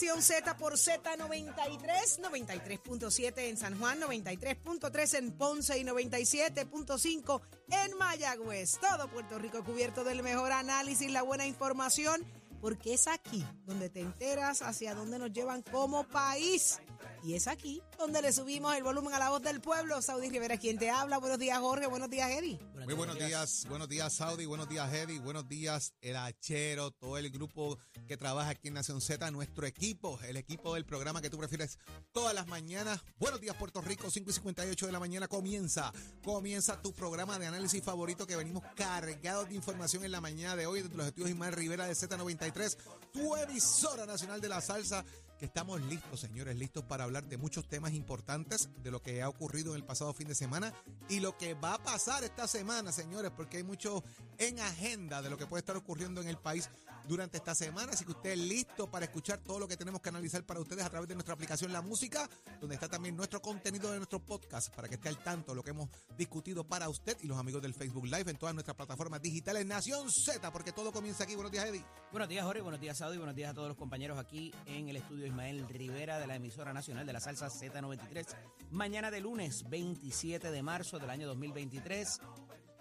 Z por Z93, 93.7 en San Juan, 93.3 en Ponce y 97.5 en Mayagüez. Todo Puerto Rico cubierto del mejor análisis, la buena información, porque es aquí donde te enteras hacia dónde nos llevan como país. Y es aquí donde le subimos el volumen a la voz del pueblo. Saudi Rivera, quien te habla. Buenos días, Jorge. Buenos días, Eddie. Muy buenos días, buenos días Saudi, buenos días Heavy, buenos días el Hachero, todo el grupo que trabaja aquí en Nación Z, nuestro equipo, el equipo del programa que tú prefieres todas las mañanas. Buenos días Puerto Rico, 5 y 58 de la mañana comienza, comienza tu programa de análisis favorito que venimos cargados de información en la mañana de hoy desde los estudios Ismael Rivera de Z93, tu emisora nacional de la salsa que estamos listos, señores, listos para hablar de muchos temas importantes, de lo que ha ocurrido en el pasado fin de semana y lo que va a pasar esta semana, señores, porque hay mucho en agenda de lo que puede estar ocurriendo en el país durante esta semana. Así que usted es listo para escuchar todo lo que tenemos que analizar para ustedes a través de nuestra aplicación La Música, donde está también nuestro contenido de nuestro podcast, para que esté al tanto de lo que hemos discutido para usted y los amigos del Facebook Live en todas nuestras plataformas digitales. Nación Z, porque todo comienza aquí. Buenos días, Eddie. Buenos días, Jorge. Buenos días, Saudi. Buenos días a todos los compañeros aquí en el estudio Ismael Rivera de la emisora nacional de la salsa Z93. Mañana de lunes 27 de marzo del año 2023.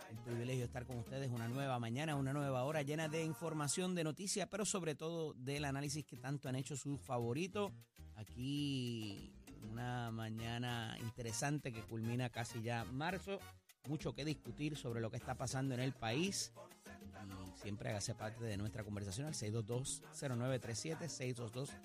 El privilegio estar con ustedes una nueva mañana, una nueva hora llena de información, de noticias, pero sobre todo del análisis que tanto han hecho sus favoritos. Aquí una mañana interesante que culmina casi ya marzo. Mucho que discutir sobre lo que está pasando en el país y siempre hágase parte de nuestra conversación al 622-0937,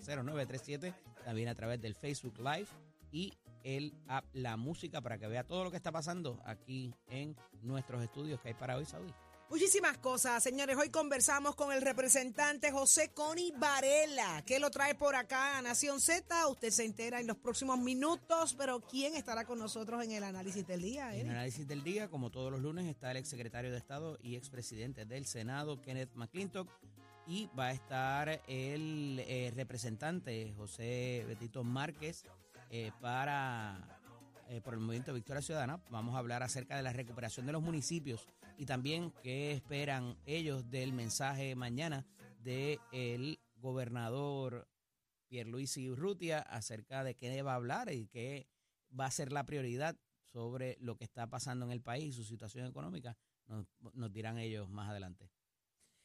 622-0937, también a través del Facebook Live y el app La Música para que vea todo lo que está pasando aquí en nuestros estudios que hay para hoy, Saudi. Muchísimas cosas, señores. Hoy conversamos con el representante José Coni Varela, que lo trae por acá a Nación Z. Usted se entera en los próximos minutos, pero ¿quién estará con nosotros en el análisis del día? En el análisis del día, como todos los lunes, está el exsecretario de Estado y expresidente del Senado, Kenneth McClintock, y va a estar el eh, representante José Betito Márquez eh, para eh, por el movimiento Victoria Ciudadana. Vamos a hablar acerca de la recuperación de los municipios y también qué esperan ellos del mensaje mañana del gobernador Pierluisi Urrutia acerca de qué va a hablar y qué va a ser la prioridad sobre lo que está pasando en el país y su situación económica. Nos, nos dirán ellos más adelante.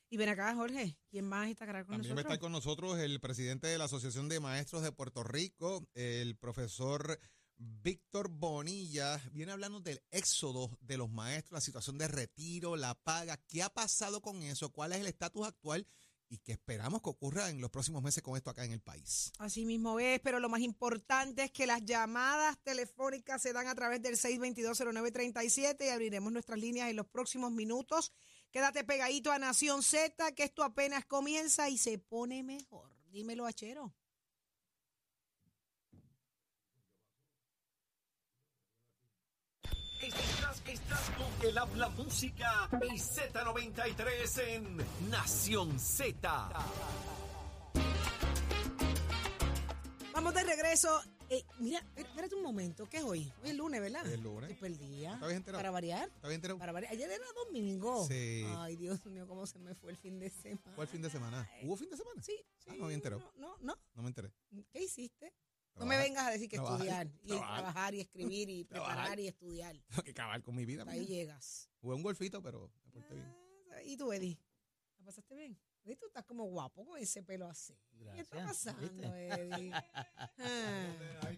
Y ven acá, Jorge, ¿quién más estará con También va a nosotros? estar con nosotros el presidente de la Asociación de Maestros de Puerto Rico, el profesor Víctor Bonilla. Viene hablando del éxodo de los maestros, la situación de retiro, la paga. ¿Qué ha pasado con eso? ¿Cuál es el estatus actual? Y qué esperamos que ocurra en los próximos meses con esto acá en el país. Así mismo es, pero lo más importante es que las llamadas telefónicas se dan a través del 6220937 y abriremos nuestras líneas en los próximos minutos. Quédate pegadito a Nación Z, que esto apenas comienza y se pone mejor. Dímelo, Achero. Estás Estás con el habla música y Z93 en Nación Z. Vamos de regreso. Eh, mira, espérate un momento. ¿Qué es hoy? Hoy es lunes, ¿verdad? Es lunes. Estoy perdida. ¿Estabas enterado? Para variar. ¿Está bien enterado? Para variar. Ayer era domingo. Sí. Ay, Dios mío, cómo se me fue el fin de semana. ¿Cuál fin de semana? ¿Hubo fin de semana? Sí, sí. Ah, no había enterado. No, no, no. No me enteré. ¿Qué hiciste? No me vengas a decir que Trabajar. estudiar. Y Trabajar. trabajar y escribir y Trabajar. preparar y estudiar. Tengo que acabar con mi vida. Hasta ahí llegas. Jugué un golfito, pero me porté bien. Ah, ¿Y tú, Eddie? ¿La pasaste bien? Tú estás como guapo con ese pelo así. ¿Qué está Gracias, pasando, ¿viste? Eddie? Ah.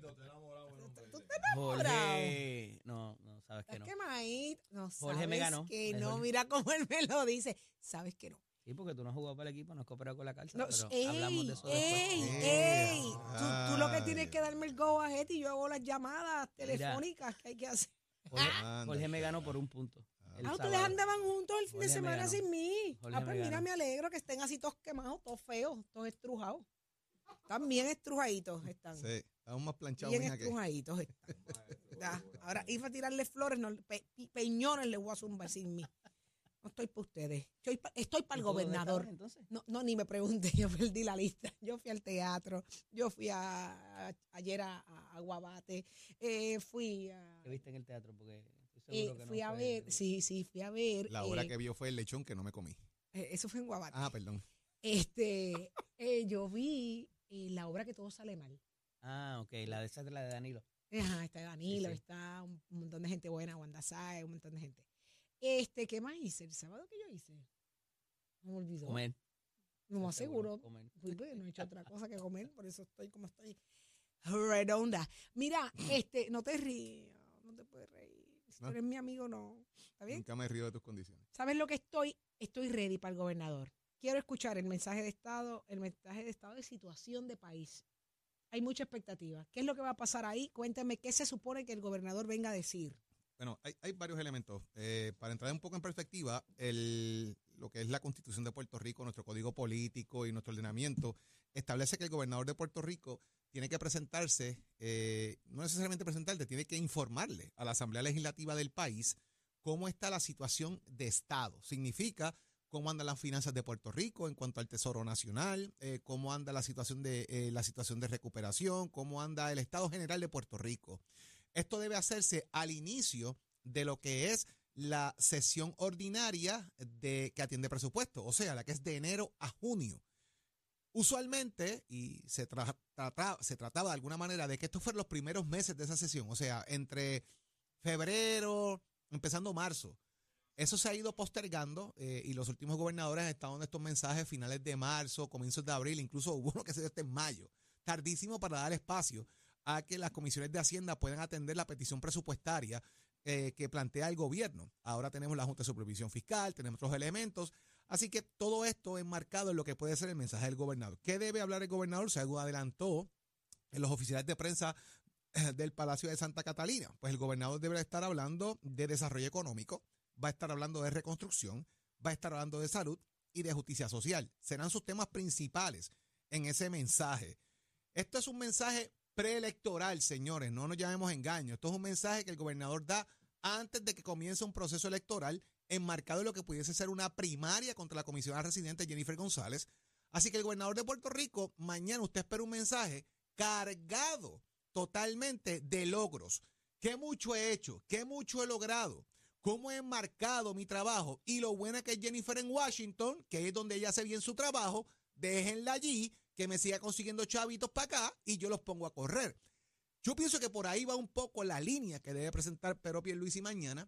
¿Tú te enamoras? Jorge. No, no, sabes que ¿Estás no. quemadito? No, Jorge sabes me ganó. que no. Jorge. Mira cómo él me lo dice. Sabes que no. Sí, porque tú no has jugado para el equipo, no has cooperado con la calza. No, pero ey, hablamos de eso ey, después. ey. Eh, Tú, tú lo que tienes que darme el go ahead y yo hago las llamadas telefónicas que hay que hacer. Jorge. Jorge me ganó por un punto. El Ah, ustedes sábado. andaban juntos el fin de Jorge semana sin mí. Jorge ah, pues mira, me alegro que estén así todos quemados, todos feos, todos estrujados. Están bien estrujaditos, están. Sí, estamos más planchados, Bien mija, que. estrujaditos están. Ya, Ahora, iba a tirarle flores, no, pe- pe- peñones le voy a zumbar sin mí. No estoy para ustedes. Estoy para el ¿Y tú dónde gobernador. estabas, entonces? No, no, ni me pregunte, yo perdí la lista. Yo fui al teatro, yo fui a, a- ayer a, a Guabate, eh, fui a... ¿Qué viste en el teatro? Porque estoy eh, seguro que no fui a ver, sí, sí, fui a ver. La hora eh, que vio fue el lechón que no me comí. eh, eso fue en Guabate. Ah, perdón. Este, eh, yo vi eh, la obra que todo sale mal. Ah, ok, la de esa es la de Danilo. Ajá, está Danilo, sí. está un, montón de gente buena, Wanda Sáez, un montón de gente. Este, ¿qué más hice? ¿El sábado que yo hice? No me olvidó. Comer. No seguro. comer. Fui, pues, no he hecho otra cosa que comer, por eso estoy como estoy. Redonda. Mira, este, no te rías, no te puedes reír. Si tú ¿No? eres mi amigo, no. ¿Está bien? Nunca me río de tus condiciones. ¿Sabes lo que estoy? Estoy ready para el gobernador. Quiero escuchar el mensaje de Estado, el mensaje de Estado de situación de país. Hay mucha expectativa. ¿Qué es lo que va a pasar ahí? Cuéntame qué se supone que el gobernador venga a decir. Bueno, hay, hay varios elementos. Eh, para entrar un poco en perspectiva, el, lo que es la Constitución de Puerto Rico, nuestro código político y nuestro ordenamiento, establece que el gobernador de Puerto Rico tiene que presentarse, eh, no necesariamente presentarte, tiene que informarle a la Asamblea Legislativa del país cómo está la situación de Estado. Significa cómo andan las finanzas de Puerto Rico en cuanto al Tesoro Nacional, eh, cómo anda la situación de eh, la situación de recuperación, cómo anda el Estado General de Puerto Rico. Esto debe hacerse al inicio de lo que es la sesión ordinaria de que atiende presupuesto, o sea, la que es de enero a junio. Usualmente, y se, tra- trata- se trataba de alguna manera de que estos fueron los primeros meses de esa sesión, o sea, entre febrero, empezando marzo. Eso se ha ido postergando eh, y los últimos gobernadores han estado en estos mensajes finales de marzo, comienzos de abril, incluso hubo uno que se dio hasta en mayo. Tardísimo para dar espacio a que las comisiones de Hacienda puedan atender la petición presupuestaria eh, que plantea el gobierno. Ahora tenemos la Junta de Supervisión Fiscal, tenemos otros elementos. Así que todo esto enmarcado en lo que puede ser el mensaje del gobernador. ¿Qué debe hablar el gobernador? Se adelantó en los oficiales de prensa eh, del Palacio de Santa Catalina. Pues el gobernador debe estar hablando de desarrollo económico, va a estar hablando de reconstrucción, va a estar hablando de salud y de justicia social. Serán sus temas principales en ese mensaje. Esto es un mensaje preelectoral, señores, no nos llamemos engaño. Esto es un mensaje que el gobernador da antes de que comience un proceso electoral enmarcado en lo que pudiese ser una primaria contra la comisionada residente Jennifer González. Así que el gobernador de Puerto Rico, mañana usted espera un mensaje cargado totalmente de logros. ¿Qué mucho he hecho? ¿Qué mucho he logrado? ¿Cómo he enmarcado mi trabajo? Y lo buena que es Jennifer en Washington, que es donde ella hace bien su trabajo, déjenla allí, que me siga consiguiendo chavitos para acá y yo los pongo a correr. Yo pienso que por ahí va un poco la línea que debe presentar Pedro Pierluisi mañana,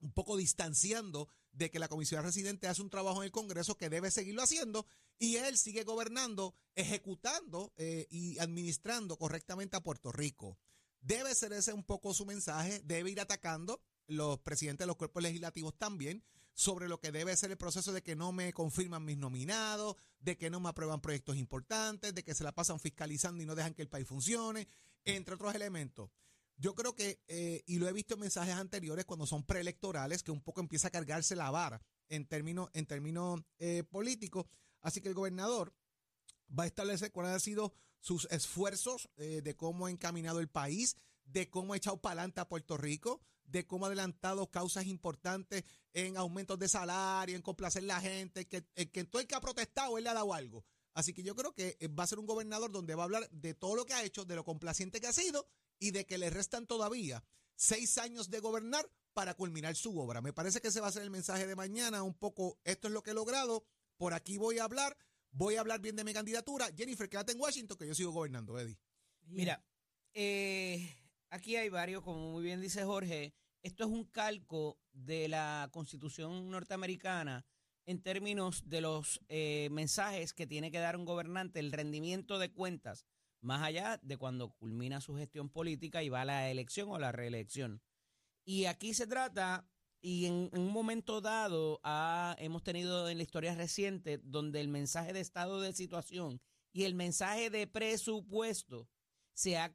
un poco distanciando de que la comisión residente hace un trabajo en el Congreso que debe seguirlo haciendo y él sigue gobernando, ejecutando eh, y administrando correctamente a Puerto Rico. Debe ser ese un poco su mensaje, debe ir atacando los presidentes de los cuerpos legislativos también sobre lo que debe ser el proceso de que no me confirman mis nominados, de que no me aprueban proyectos importantes, de que se la pasan fiscalizando y no dejan que el país funcione, entre otros elementos. Yo creo que, eh, y lo he visto en mensajes anteriores cuando son preelectorales, que un poco empieza a cargarse la vara en términos, en términos eh, políticos. Así que el gobernador va a establecer cuáles han sido sus esfuerzos eh, de cómo ha encaminado el país, de cómo ha echado para adelante a Puerto Rico, de cómo ha adelantado causas importantes en aumentos de salario, en complacer la gente, que, que todo el que ha protestado, él le ha dado algo. Así que yo creo que eh, va a ser un gobernador donde va a hablar de todo lo que ha hecho, de lo complaciente que ha sido y de que le restan todavía seis años de gobernar para culminar su obra. Me parece que ese va a ser el mensaje de mañana, un poco, esto es lo que he logrado, por aquí voy a hablar, voy a hablar bien de mi candidatura. Jennifer, quédate en Washington, que yo sigo gobernando, Eddie. Mira, eh, aquí hay varios, como muy bien dice Jorge, esto es un calco de la constitución norteamericana en términos de los eh, mensajes que tiene que dar un gobernante, el rendimiento de cuentas, más allá de cuando culmina su gestión política y va a la elección o la reelección. Y aquí se trata, y en, un momento dado hemos tenido en la historia reciente donde el mensaje de estado de situación y el mensaje de presupuesto se, ha,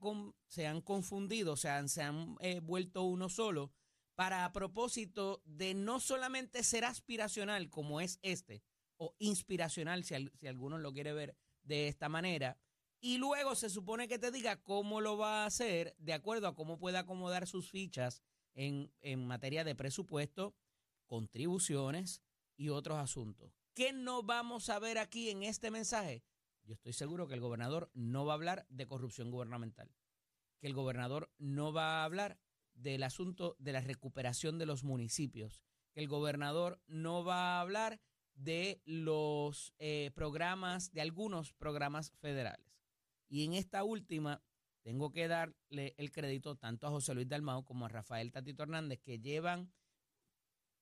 se han confundido, se han eh, vuelto uno solo para a propósito de no solamente ser aspiracional como es este, o inspiracional si, si alguno lo quiere ver de esta manera, y luego se supone que te diga cómo lo va a hacer de acuerdo a cómo puede acomodar sus fichas en, en materia de presupuesto, contribuciones y otros asuntos. ¿Qué no vamos a ver aquí en este mensaje? Yo estoy seguro que el gobernador no va a hablar de corrupción gubernamental, que el gobernador no va a hablar del asunto de la recuperación de los municipios, que el gobernador no va a hablar de los eh, programas, de algunos programas federales. Y en esta última, tengo que darle el crédito tanto a José Luis Dalmao como a Rafael Tatito Hernández, que llevan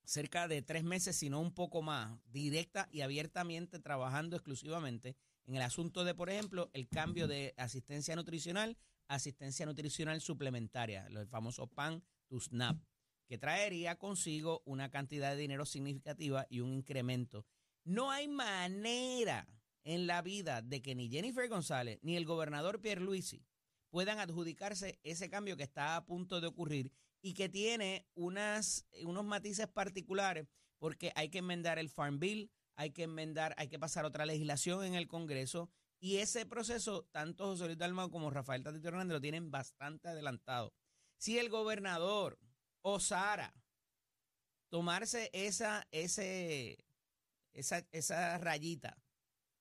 cerca de tres meses, si no un poco más, directa y abiertamente trabajando exclusivamente en el asunto de, por ejemplo, el cambio de asistencia nutricional asistencia nutricional suplementaria, el famoso PAN to SNAP, que traería consigo una cantidad de dinero significativa y un incremento. No hay manera en la vida de que ni Jennifer González ni el gobernador Pierre Luisi puedan adjudicarse ese cambio que está a punto de ocurrir y que tiene unos matices particulares porque hay que enmendar el Farm Bill, hay que enmendar, hay que pasar otra legislación en el Congreso y ese proceso, tanto José Luis Dalmau como Rafael Tatito Hernández lo tienen bastante adelantado. Si el gobernador osara tomarse esa, ese, esa, esa rayita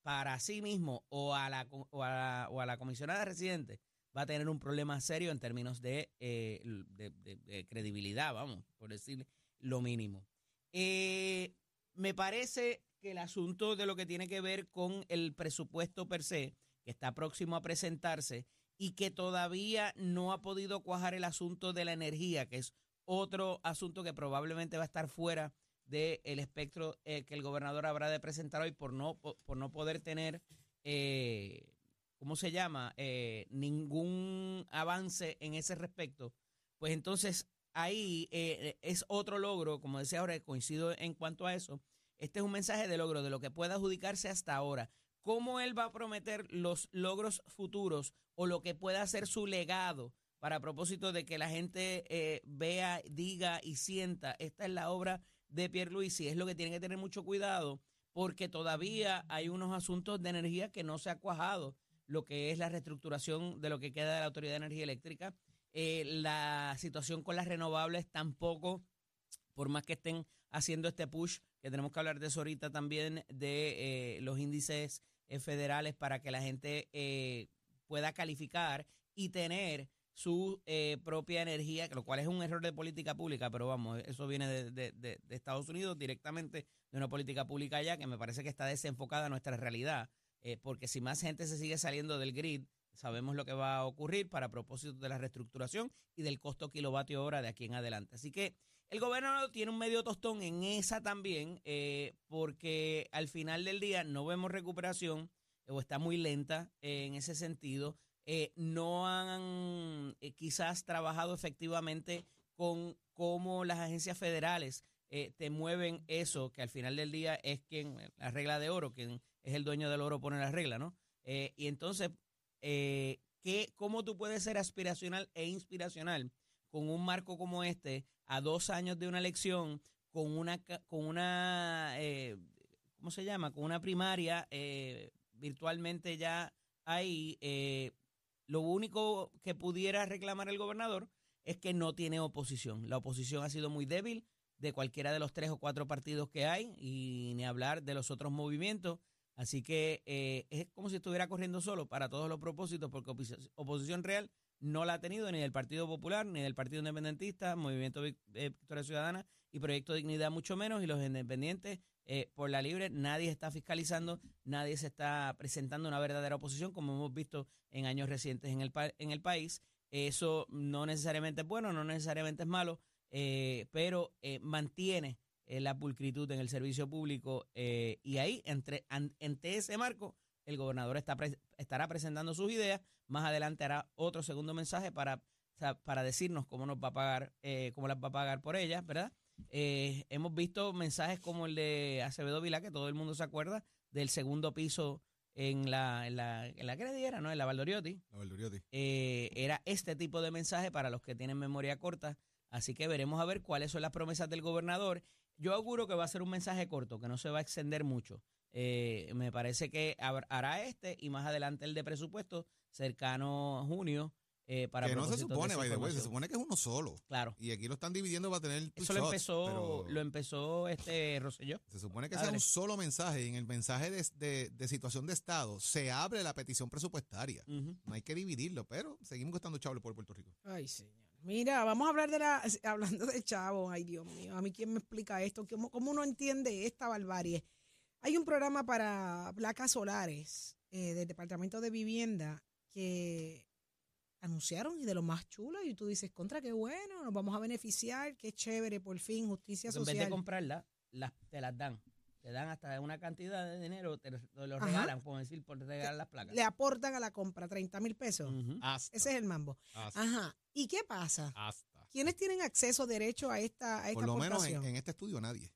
para sí mismo o a la, o a la comisionada residente, va a tener un problema serio en términos de, eh, credibilidad, vamos, por decir lo mínimo. Eh, me parece el asunto de lo que tiene que ver con el presupuesto per se, que está próximo a presentarse y que todavía no ha podido cuajar el asunto de la energía, que es otro asunto que probablemente va a estar fuera del espectro eh, que el gobernador habrá de presentar hoy por no, por, no poder tener, eh, ¿cómo se llama?, eh, ningún avance en ese respecto, pues entonces ahí es otro logro, como decía ahora, coincido en cuanto a eso, este es un mensaje de logro de lo que puede adjudicarse hasta ahora. ¿Cómo él va a prometer los logros futuros o lo que pueda ser su legado para propósito de que la gente eh, vea, diga y sienta, esta es la obra de Pierre Luis y es lo que tiene que tener mucho cuidado porque todavía hay unos asuntos de energía que no se ha cuajado, lo que es la reestructuración de lo que queda de la Autoridad de Energía Eléctrica, eh, la situación con las renovables tampoco, por más que estén haciendo este push que tenemos que hablar de eso ahorita también, de eh, los índices eh, federales para que la gente eh, pueda calificar y tener su propia energía, lo cual es un error de política pública, pero vamos, eso viene de, Estados Unidos directamente de una política pública allá que me parece que está desenfocada a nuestra realidad, porque si más gente se sigue saliendo del grid, sabemos lo que va a ocurrir para propósito de la reestructuración y del costo kilovatio hora de aquí en adelante. Así que el gobernador tiene un medio tostón en esa también, eh, porque al final del día no vemos recuperación o está muy lenta en ese sentido. Eh, no han eh, quizás trabajado efectivamente con cómo las agencias federales te mueven eso, que al final del día es quien, la regla de oro, quien es el dueño del oro pone la regla, ¿no? y entonces, ¿qué, ¿cómo tú puedes ser aspiracional e inspiracional con un marco como este? a dos años de una elección con una, con una eh, ¿cómo se llama? Con una primaria eh, virtualmente ya ahí, eh, lo único que pudiera reclamar el gobernador es que no tiene oposición. La oposición ha sido muy débil de cualquiera de los tres o cuatro partidos que hay y ni hablar de los otros movimientos. Así que eh, es como si estuviera corriendo solo para todos los propósitos, porque oposición, oposición real no la ha tenido ni del Partido Popular, ni del Partido Independentista, Movimiento eh, Victoria Ciudadana y Proyecto Dignidad mucho menos, y los independientes eh, por la libre, nadie está fiscalizando, nadie se está presentando una verdadera oposición, como hemos visto en años recientes en el, en el país. Eso no necesariamente es bueno, no necesariamente es malo, eh, pero eh, mantiene eh, la pulcritud en el servicio público y ahí, entre, an- entre ese marco, el gobernador está pre- estará presentando sus ideas. Más adelante hará otro segundo mensaje para, para decirnos cómo nos va a pagar, eh, cómo las va a pagar por ellas, ¿verdad? Eh, hemos visto mensajes como el de Acevedo Vilá, que todo el mundo se acuerda, del segundo piso en la, en la, en la ¿qué era, no? En la Valdoriotti. La Valdoriotti. Eh, era este tipo de mensaje para los que tienen memoria corta. Así que veremos a ver cuáles son las promesas del gobernador. Yo auguro que va a ser un mensaje corto, que no se va a extender mucho. Eh, me parece que hará este y más adelante el de presupuesto cercano a junio eh, para que no se supone, by the way, se supone que es uno solo. Claro. Y aquí lo están dividiendo para tener Eso lo shots, empezó, pero lo empezó este Rosselló. Se supone que Padre. sea un solo mensaje y en el mensaje de, de- de situación de Estado se abre la petición presupuestaria. No hay que dividirlo, pero seguimos gastando chavos por Puerto Rico. Ay, señor. Mira, vamos a hablar de la. Hablando de chavos, ay, Dios mío. A mí, ¿quién me explica esto? ¿Cómo, cómo uno entiende esta barbarie? Hay un programa para placas solares eh, del Departamento de Vivienda que anunciaron y de lo más chulo. Y tú dices, contra, qué bueno, nos vamos a beneficiar, qué chévere, por fin, justicia Porque en vez de social. comprarlas, las, te las dan. Te dan hasta una cantidad de dinero, te, lo regalan, por decir, por regalar las placas. Le aportan a la compra 30 mil pesos. Hasta. Ese es el mambo. hasta, Ajá. ¿Y qué pasa? hasta. ¿Quiénes tienen acceso, derecho a esta, a esta Por lo menos en este estudio nadie.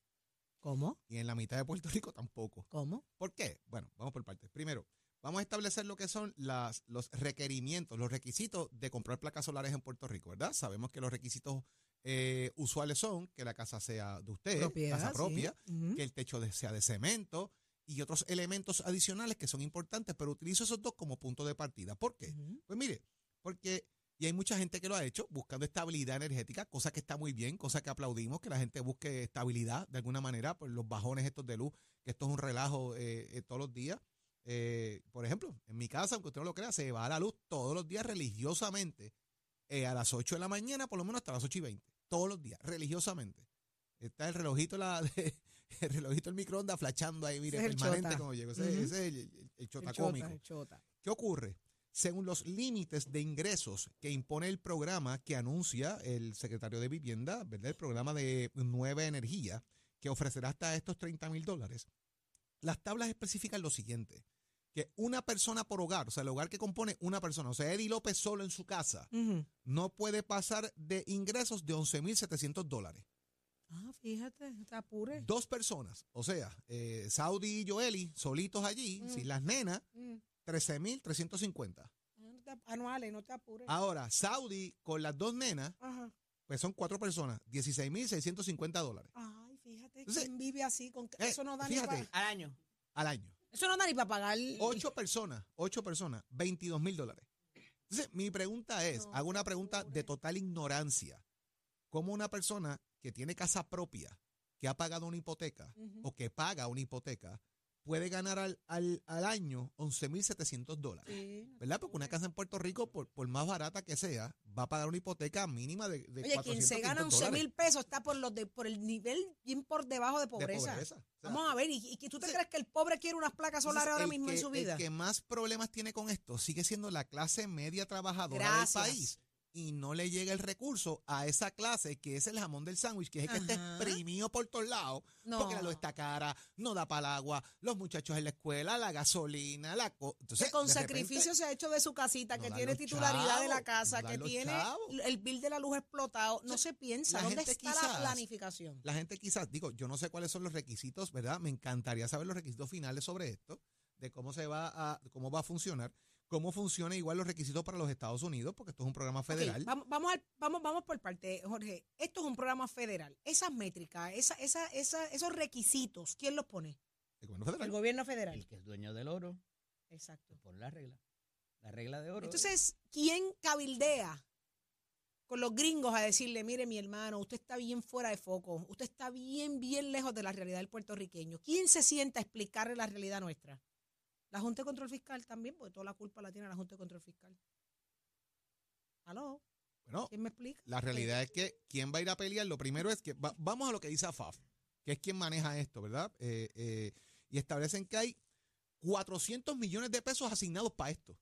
¿Cómo? Y en la mitad de Puerto Rico tampoco. ¿Cómo? ¿Por qué? Bueno, vamos por partes. Primero, vamos a establecer lo que son las, los requerimientos, los requisitos de comprar placas solares en Puerto Rico, ¿verdad? Sabemos que los requisitos eh, usuales son que la casa sea de usted, Propiedad, casa sí. propia, que el techo de- sea de cemento y otros elementos adicionales que son importantes, pero utilizo esos dos como punto de partida. ¿Por qué? Pues mire, porque, y hay mucha gente que lo ha hecho buscando estabilidad energética, cosa que está muy bien, cosa que aplaudimos, que la gente busque estabilidad de alguna manera por los bajones estos de luz, que esto es un relajo eh, eh, todos los días. Eh, por ejemplo, en mi casa, aunque usted no lo crea, se va a la luz todos los días religiosamente a las 8 de la mañana, por lo menos hasta las 8 y 20, todos los días, religiosamente. Está el relojito, la, de- el relojito del microondas flachando ahí, mire, es el permanente como llego. Ese, es el, el, el El chota chota, cómico. el chota. ¿Qué ocurre? Según los límites de ingresos que impone el programa que anuncia el secretario de Vivienda, ¿verdad? El programa de Nueva Energía, que ofrecerá hasta estos 30 mil dólares, las tablas especifican lo siguiente, que una persona por hogar, o sea, el hogar que compone una persona, o sea, Eddie López solo en su casa, no puede pasar de ingresos de 11.700 dólares. Ah, fíjate, está apure. Dos personas, o sea, eh, Saudi y Joeli, solitos allí, Mm. sin las nenas, Mm. 13.350. No te- Anuales, no te apures. Ahora, Saudi con las dos nenas, Ajá. pues son cuatro personas, 16.650 dólares Ay, fíjate, Entonces, ¿quién vive así? Con... eh, eso no da fíjate. ni para... Al año. al año. Eso no da ni para pagar... Ocho personas, ocho personas, 22 mil dólares. Entonces, mi pregunta es, No, hago una pregunta de total ignorancia. ¿Cómo una persona que tiene casa propia, que ha pagado una hipoteca o que paga una hipoteca, puede ganar al, al, al año 11.700 dólares? Sí, ¿Verdad? Porque una casa en Puerto Rico, por, por más barata que sea, va a pagar una hipoteca mínima de, de Oye, quien 400, se gana 500 11 dólares mil pesos está por los de, por el nivel bien por debajo de de pobreza. pobreza. O sea, Vamos a ver, ¿y, y tú te crees que el pobre quiere unas placas solares ahora mismo en su vida? El que más problemas tiene con esto sigue siendo la clase media trabajadora Gracias. del país. Y no le llega el recurso a esa clase que es el jamón del sándwich, que es el que está exprimido por todos lados. No. Porque la luz está cara, no da para el agua, los muchachos en la escuela, la gasolina, la... co- Entonces, que con repente, sacrificio se ha hecho de su casita, no que tiene titularidad de la casa, no que tiene chavos. el bill de la luz explotado. No se piensa. ¿Dónde está la planificación? La gente quizás, digo, yo no sé cuáles son los requisitos, ¿verdad? Me encantaría saber los requisitos finales sobre esto, de cómo se va a, cómo va a funcionar, cómo funciona igual los requisitos para los Estados Unidos, porque esto es un programa federal. vamos, vamos, al- vamos, vamos por parte, Jorge. Esto es un programa federal. Esas métricas, esa, esa, esa, esos requisitos, ¿quién los pone? El gobierno federal. El gobierno federal. El que es dueño del oro, Exacto. por la regla. La regla de oro. Entonces, ¿quién cabildea con los gringos a decirle, mire mi hermano, usted está bien fuera de foco, usted está bien, bien lejos de la realidad del puertorriqueño. ¿Quién se sienta a explicarle la realidad nuestra? La Junta de Control Fiscal también, porque toda la culpa la tiene la Junta de Control Fiscal. ¿Aló? Bueno, ¿Quién me explica? la realidad es que quién va a ir a pelear, lo primero es que va- vamos a lo que dice AFAF, que es quien maneja esto, ¿verdad? Eh, eh, y establecen que hay 400 millones de pesos asignados para esto.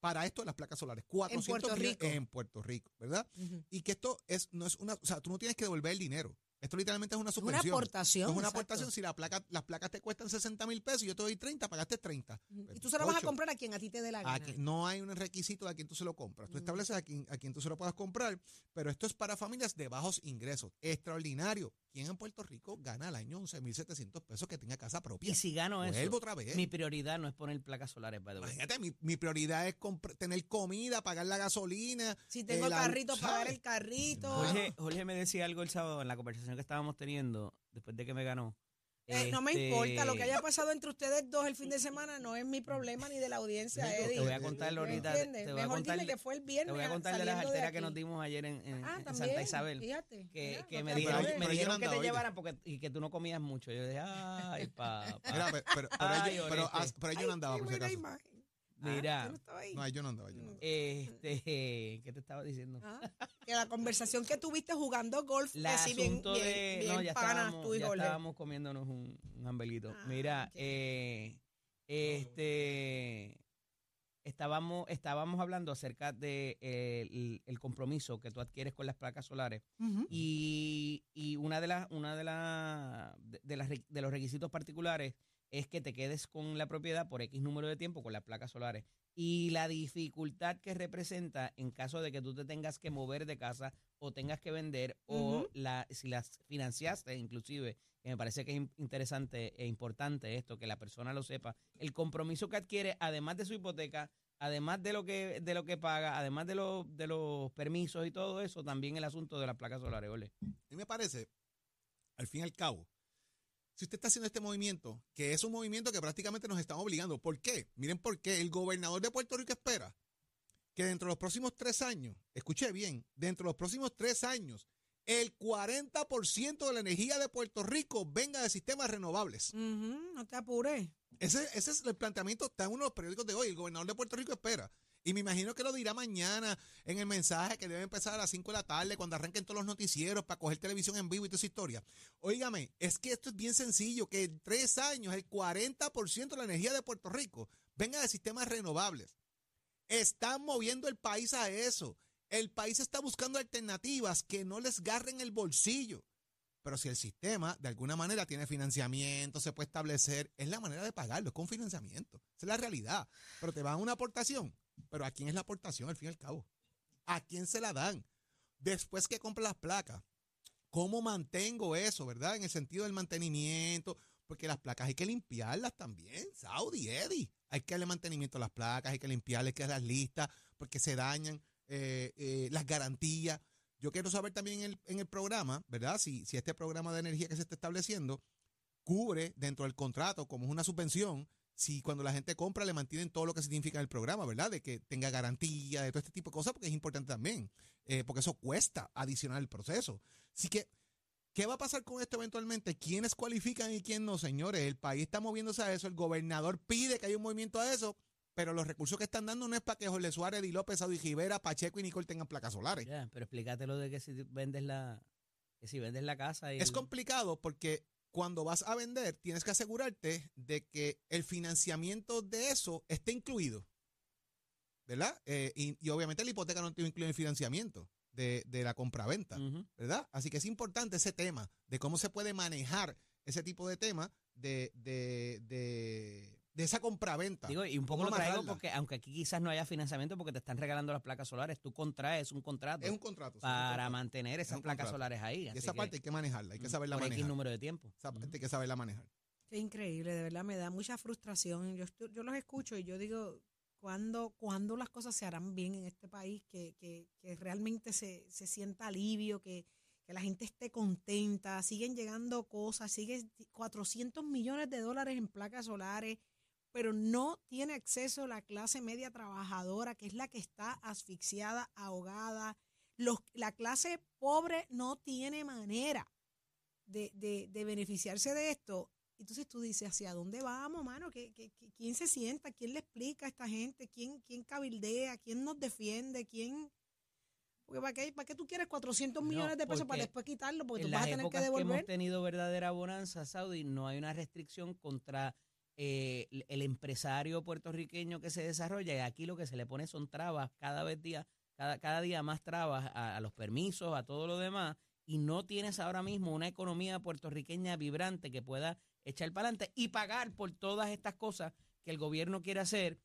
Para esto de las placas solares. 400 Puerto millones Rico. en Puerto Rico, ¿verdad? Y que esto es, no es una, o sea, tú no tienes que devolver el dinero. Esto literalmente es una Es una subvención. aportación. es una exacto. aportación. Si la placa, las placas te cuestan 60 mil pesos y yo te doy 30, pagaste 30. Ujú. Pues, Y tú se lo vas a comprar a quien a ti te dé la gana. quien- no hay un requisito de a quien tú se lo compras. Tú Mm. estableces a quien, a quien tú se lo puedas comprar, pero esto es para familias de bajos ingresos. Extraordinario. ¿Quién en Puerto Rico gana al año 11.700 pesos que tenga casa propia? Y si gano eso, Vuelvo otra vez. mi prioridad no es poner placas solares, by the way. Imagínate, mi, mi prioridad es tener comida, pagar la gasolina. Si tengo el carrito, pagar el carrito. Jorge, Jorge me decía algo el sábado en la conversación que estábamos teniendo después de que me ganó. Eh, no me Este, importa lo que haya pasado entre ustedes dos el fin de semana, no es mi problema ni de la audiencia, Te Eddie. Te voy a contar ¿Me ahorita. entiendes? Te voy a Mejor contar, dime que fue el viernes. te voy a contar de las saliendo alteras que aquí. nos dimos ayer en, en- Ah, en también, Santa Isabel. Fíjate. Que, mira, que no me te dijeron, me pero yo dijeron no que andaba, te llevaran porque, y que tú no comías mucho. Yo dije, ay, papá. Mira, pero, pero, pero Ay, yo, pero, Oreste. as- pero yo no Ay, por qué si buena acaso. imagen. Mira. Ah, yo no estaba ahí. No, yo no andaba, yo no andaba. Este, ¿qué te estaba diciendo? Ah, que la conversación que tuviste jugando golf, El que sí, bien, de. bien no, ya panas estábamos, tú y ya Jorge. estábamos comiéndonos un, un ambelito. Ah, Mira, eh, este. Estábamos, estábamos hablando acerca de eh, el, el compromiso que tú adquieres con las placas solares y, y una de las una de, la- de, de las de los requisitos particulares es que te quedes con la propiedad por X número de tiempo con las placas solares y la dificultad que representa en caso de que tú te tengas que mover de casa o tengas que vender o la, si las financiaste inclusive, que me parece que es in- interesante e importante esto, que la persona lo sepa, el compromiso que adquiere además de su hipoteca, además de lo que de lo que paga, además de, los de los permisos y todo eso, también el asunto de las placas solares, ole. A mí me parece, al fin y al cabo, si usted está haciendo este movimiento, que es un movimiento que prácticamente nos están obligando. ¿Por qué? Miren por qué. El gobernador de Puerto Rico espera que dentro de los próximos tres años, escuche bien, dentro de los próximos tres años, el 40% de la energía de Puerto Rico venga de sistemas renovables. No te apures. Ese, ese es el planteamiento, está en uno de los periódicos de hoy. El gobernador de Puerto Rico espera. Y me imagino que lo dirá mañana en el mensaje que debe empezar a las 5 de la tarde, cuando arranquen todos los noticieros para coger televisión en vivo y toda esa historia. Óigame, es que esto es bien sencillo, que en tres años el 40% de la energía de Puerto Rico venga de sistemas renovables. Están moviendo el país a eso. El país está buscando alternativas que no les garren el bolsillo. Pero si el sistema de alguna manera tiene financiamiento, se puede establecer, es la manera de pagarlo, es con financiamiento. Esa es la realidad. Pero te van una aportación. Pero ¿a quién es la aportación al fin y al cabo? ¿A quién se la dan? Después que compra las placas, ¿cómo mantengo eso, verdad? En el sentido del mantenimiento, porque las placas hay que limpiarlas también, Saudi, Eddie. Hay que darle mantenimiento a las placas, hay que limpiarlas, hay que las listas, porque se dañan eh, eh, las garantías. Yo quiero saber también en el, en el programa, ¿verdad? Si, este programa de energía que se está estableciendo cubre dentro del contrato, como es una subvención, si cuando la gente compra le mantienen todo lo que significa el programa, ¿verdad? De que tenga garantía, de todo este tipo de cosas, porque es importante también, eh, porque eso cuesta adicional el proceso. Así que, ¿qué va a pasar con esto eventualmente? ¿Quiénes cualifican y quién no, señores? El país está moviéndose a eso, el gobernador pide que haya un movimiento a eso, pero los recursos que están dando no es para que Jorge Suárez, Di López, Saudi Rivera, Pacheco y Nicole tengan placas solares. Ya, pero explícatelo de que si vendes la que si vendes la casa y Es el- complicado porque cuando vas a vender tienes que asegurarte de que el financiamiento de eso esté incluido. ¿Verdad? Eh, y, y obviamente la hipoteca no te incluye el financiamiento de, de la compraventa. Ujú. ¿Verdad? Así que es importante ese tema de cómo se puede manejar ese tipo de tema de, de, de, de esa compraventa. Digo, y un poco ¿Cómo lo traigo amarrarla? porque aunque aquí quizás no haya financiamiento porque te están regalando las placas solares, tú contraes un contrato es un contrato. es un para contrato. mantener esas placas contrato. solares ahí. Y así esa que, parte hay que manejarla, hay que mm, saberla por X manejar. número de tiempo. Esa parte hay que saberla manejar. Qué increíble, de verdad me da mucha frustración. Yo, yo los escucho y yo digo, ¿cuándo, cuándo las cosas se harán bien en este país? Que, que, que realmente se, se sienta alivio, que, que la gente esté contenta, siguen llegando cosas, siguen 400 millones de dólares en placas solares, pero no tiene acceso la clase media trabajadora, que es la que está asfixiada, ahogada. Los, la clase pobre no tiene manera de, de, de beneficiarse de esto. Entonces tú dices, ¿hacia dónde vamos, mano? ¿Qué, qué, qué- quién se sienta? ¿Quién le explica a esta gente? ¿Quién, quién cabildea? ¿Quién nos defiende? ¿Quién...? Porque ¿para qué, ¿para qué tú quieres 400 No, millones de pesos para después quitarlo? Porque tú vas a tener que épocas que, hemos devolver. tenido verdadera bonanza, Saudi, no hay una restricción contra eh, el- empresario puertorriqueño que se desarrolla y aquí lo que se le pone son trabas cada vez día, cada, cada día más trabas a, a los permisos, a todo lo demás y no tienes ahora mismo una economía puertorriqueña vibrante que pueda echar para adelante y pagar por todas estas cosas que el gobierno quiere hacer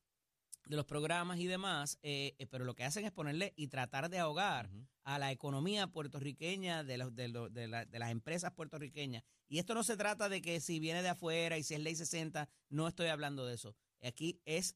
de los programas y demás, eh, eh, pero lo que hacen es ponerle y tratar de ahogar a la economía puertorriqueña de, los, de, los- de, la- de las empresas puertorriqueñas. Y esto no se trata de que si viene de afuera y si es ley 60, no estoy hablando de eso. Aquí es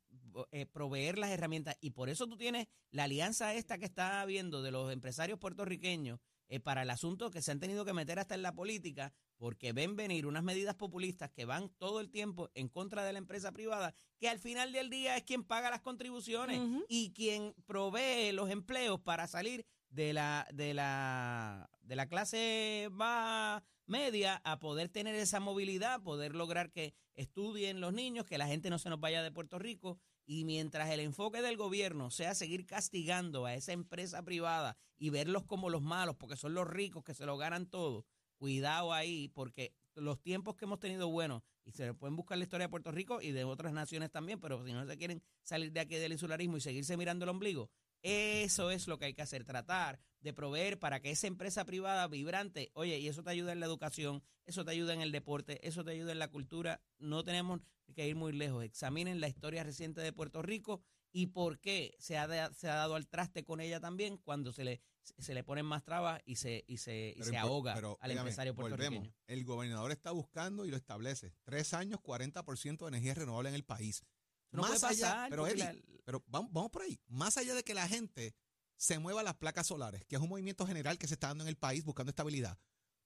eh, proveer las herramientas y por eso tú tienes la alianza esta que está habiendo de los empresarios puertorriqueños eh, para el asunto que se han tenido que meter hasta en la política porque ven venir unas medidas populistas que van todo el tiempo en contra de la empresa privada, que al final del día es quien paga las contribuciones y quien provee los empleos para salir de la, de la, de la clase más media a poder tener esa movilidad, poder lograr que estudien los niños, que la gente no se nos vaya de Puerto Rico. Y mientras el enfoque del gobierno sea seguir castigando a esa empresa privada y verlos como los malos, porque son los ricos que se lo ganan todo, cuidado ahí, porque los tiempos que hemos tenido buenos, y se pueden buscar la historia de Puerto Rico y de otras naciones también, pero si no se quieren salir de aquí del insularismo y seguirse mirando el ombligo, eso es lo que hay que hacer, tratar de proveer para que esa empresa privada vibrante, oye, y eso te ayuda en la educación, eso te ayuda en el deporte, eso te ayuda en la cultura, no tenemos que ir muy lejos, examinen la historia reciente de Puerto Rico y por qué se ha, se ha dado al traste con ella también cuando se le, se le ponen más trabas y se, y se, y Pero se ahoga pero, al empresario volvemos. puertorriqueño. El gobernador está buscando y lo establece. Tres años, 40% de energía renovable en el país. No puede allá, pasar, pero, la- pero vamos, vamos por ahí. Más allá de que la gente se mueva las placas solares, que es un movimiento general que se está dando en el país buscando estabilidad.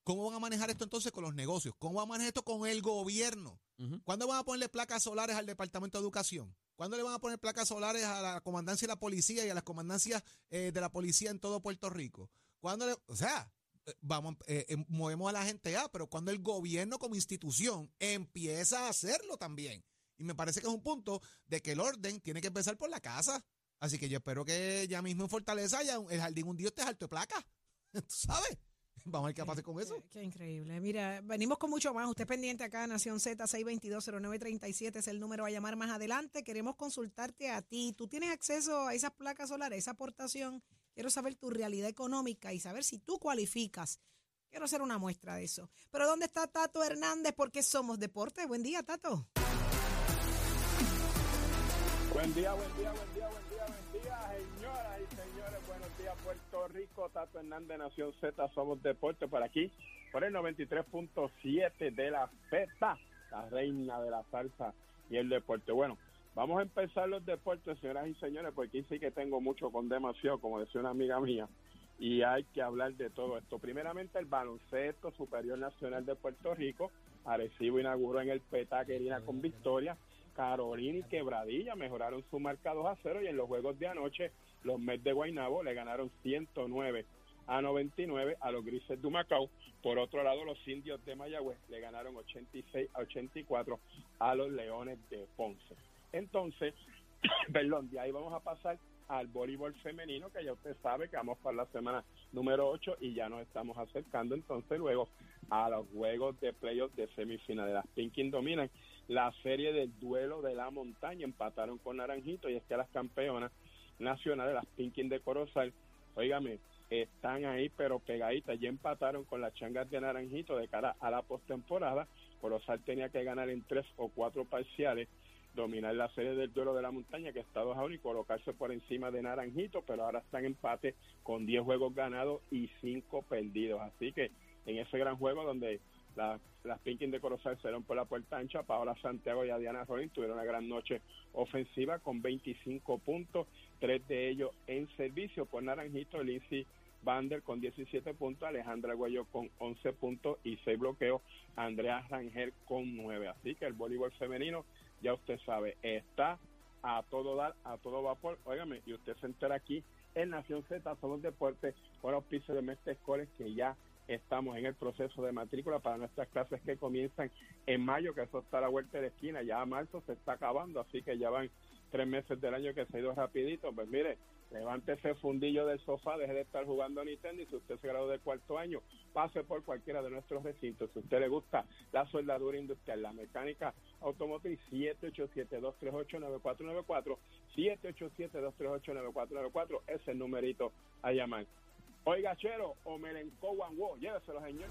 ¿Cómo van a manejar esto entonces con los negocios? ¿Cómo van a manejar esto con el gobierno? ¿Cuándo van a ponerle placas solares al Departamento de Educación? ¿Cuándo le van a poner placas solares a la comandancia de la policía y a las comandancias eh, de la policía en todo Puerto Rico? ¿Cuándo o sea, eh, vamos, eh, movemos a la gente ya, pero cuando el gobierno como institución empieza a hacerlo también. Y me parece que es un punto de que el orden tiene que empezar por la casa. Así que yo espero que ya mismo en Fortaleza ya el jardín un día esté alto de placa. ¿Tú sabes? Vamos a ver qué pasa con eso. Qué, qué increíble. Mira, venimos con mucho más. Usted pendiente acá, Nación Z 6220937 es el número a llamar más adelante. Queremos consultarte a ti. ¿Tú tienes acceso a esas placas solares, esa aportación? Quiero saber tu realidad económica y saber si tú cualificas. Quiero hacer una muestra de eso. Pero ¿dónde está Tato Hernández? Porque somos deporte. Buen día, Tato. Buen día, buen día, buen día, buen día, Rico. Tato Hernández, Nación Z, somos deporte por aquí, por el 93.7 de la Z, la reina de la salsa y el deporte. Bueno, vamos a empezar los deportes, señoras y señores, porque sí que tengo mucho con demasiado, como decía una amiga mía, y hay que hablar de todo esto. Primeramente, el baloncesto superior nacional de Puerto Rico. Arecibo inauguró en el Petaquerina con victoria. Carolina y Quebradilla mejoraron su marca 2 a 0 y en los juegos de anoche los Mets de Guaynabo le ganaron 109 a 99 a los Grises de Macao. Por otro lado, los Indios de Mayagüez le ganaron 86 a 84 a los Leones de Ponce. Entonces, perdón, de ahí vamos a pasar al voleibol femenino, que ya usted sabe que vamos para la semana número 8 y ya nos estamos acercando entonces luego a los juegos de playoffs de semifinal. Las Pinkin dominan la serie del duelo de la montaña, empataron con Naranjito y es que las campeonas nacionales, las Pinkin de Corozal, óigame, están ahí pero pegaditas, ya empataron con las changas de Naranjito de cara a la postemporada. Corozal tenía que ganar en tres o cuatro parciales dominar la serie del duelo de la montaña que está 2 a 1 y colocarse por encima de Naranjito, pero ahora están empate con 10 juegos ganados y 5 perdidos. Así que en ese gran juego donde la- las Pinkin de Corozal se dieron por la puerta ancha, Paola Santiago y Adriana Rolín tuvieron una gran noche ofensiva con 25 puntos, tres de ellos en servicio por Naranjito, Lindsay Bander con 17 puntos, Alejandra Guayo con 11 puntos y 6 bloqueos, Andrea Rangel con 9. Así que el voleibol femenino ya usted sabe, está a todo dar, a todo vapor. Óigame, y usted se entera aquí en Nación Z, somos deporte, por auspicio de Mestre Escoles, que ya estamos en el proceso de matrícula para nuestras clases que comienzan en mayo, que eso está a la vuelta de esquina, ya a marzo se está acabando, así que ya van tres meses del año que se ha ido rapidito, pues mire, levántese fundillo del sofá, deje de estar jugando a Nintendo y si usted se graduó de cuarto año, pase por cualquiera de nuestros recintos. Si usted le gusta la soldadura industrial, la mecánica automotriz, 787-238-9494, 787-238-9494, ese es el numerito a llamar. Oiga, Chero, o Melenco Wanwo, lléveselo, señor.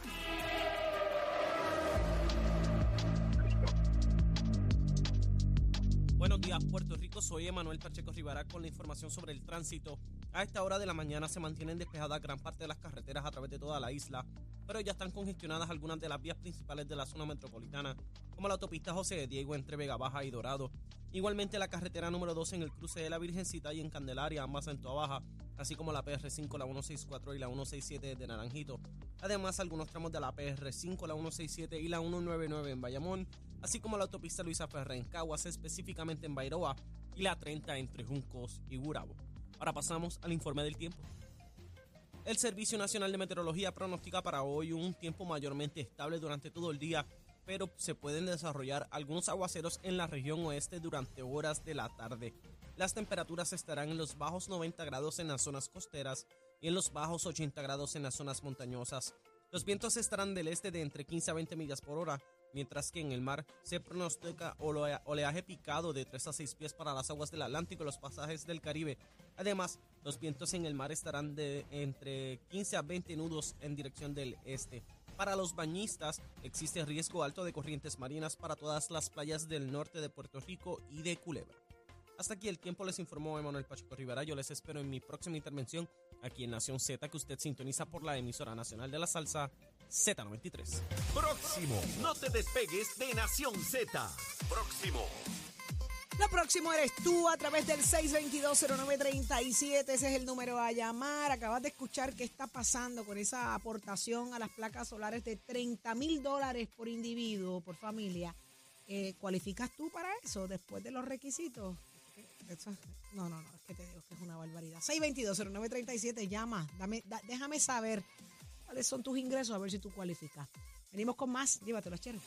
Buenos días, Puerto Rico. Soy Emanuel Pacheco Rivera con la información sobre el tránsito. A esta hora de la mañana se mantienen despejadas gran parte de las carreteras a través de toda la isla, pero ya están congestionadas algunas de las vías principales de la zona metropolitana, como la autopista José de Diego entre Vega Baja y Dorado. Igualmente la carretera número 2 en el cruce de la Virgencita y en Candelaria, ambas en Toa Baja, así como la PR5, la 164 y la 167 de Naranjito. Además, algunos tramos de la PR5, la 167 y la 199 en Bayamón, así como la autopista Luisa Ferrer en Caguas, específicamente en Bairoa, y la 30 entre Juncos y Gurabo. Ahora pasamos al informe del tiempo. El Servicio Nacional de Meteorología pronostica para hoy un tiempo mayormente estable durante todo el día, pero se pueden desarrollar algunos aguaceros en la región oeste durante horas de la tarde. Las temperaturas estarán en los bajos 90 grados en las zonas costeras y en los bajos 80 grados en las zonas montañosas. Los vientos estarán del este de entre 15 a 20 millas por hora, mientras que en el mar se pronostica olea- oleaje picado de 3 a 6 pies para las aguas del Atlántico y los pasajes del Caribe. Además, los vientos en el mar estarán de entre 15 a 20 nudos en dirección del este. Para los bañistas, existe riesgo alto de corrientes marinas para todas las playas del norte de Puerto Rico y de Culebra. Hasta aquí el tiempo les informó Emanuel Pacheco Rivera. Yo les espero en mi próxima intervención aquí en Nación Z, que usted sintoniza por la emisora nacional de la salsa Z93. Próximo. No te despegues de Nación Z. Próximo. Lo próximo eres tú a través del 6220937. Ese es el número a llamar. Acabas de escuchar qué está pasando con esa aportación a las placas solares de 30 mil dólares por individuo, por familia. Eh, ¿Cualificas tú para eso después de los requisitos? No, no, no, es que te digo que es una barbaridad. 6220937, llama. Dame, da- déjame saber cuáles son tus ingresos, a ver si tú cualificas. Venimos con más. Llévatelo, chero.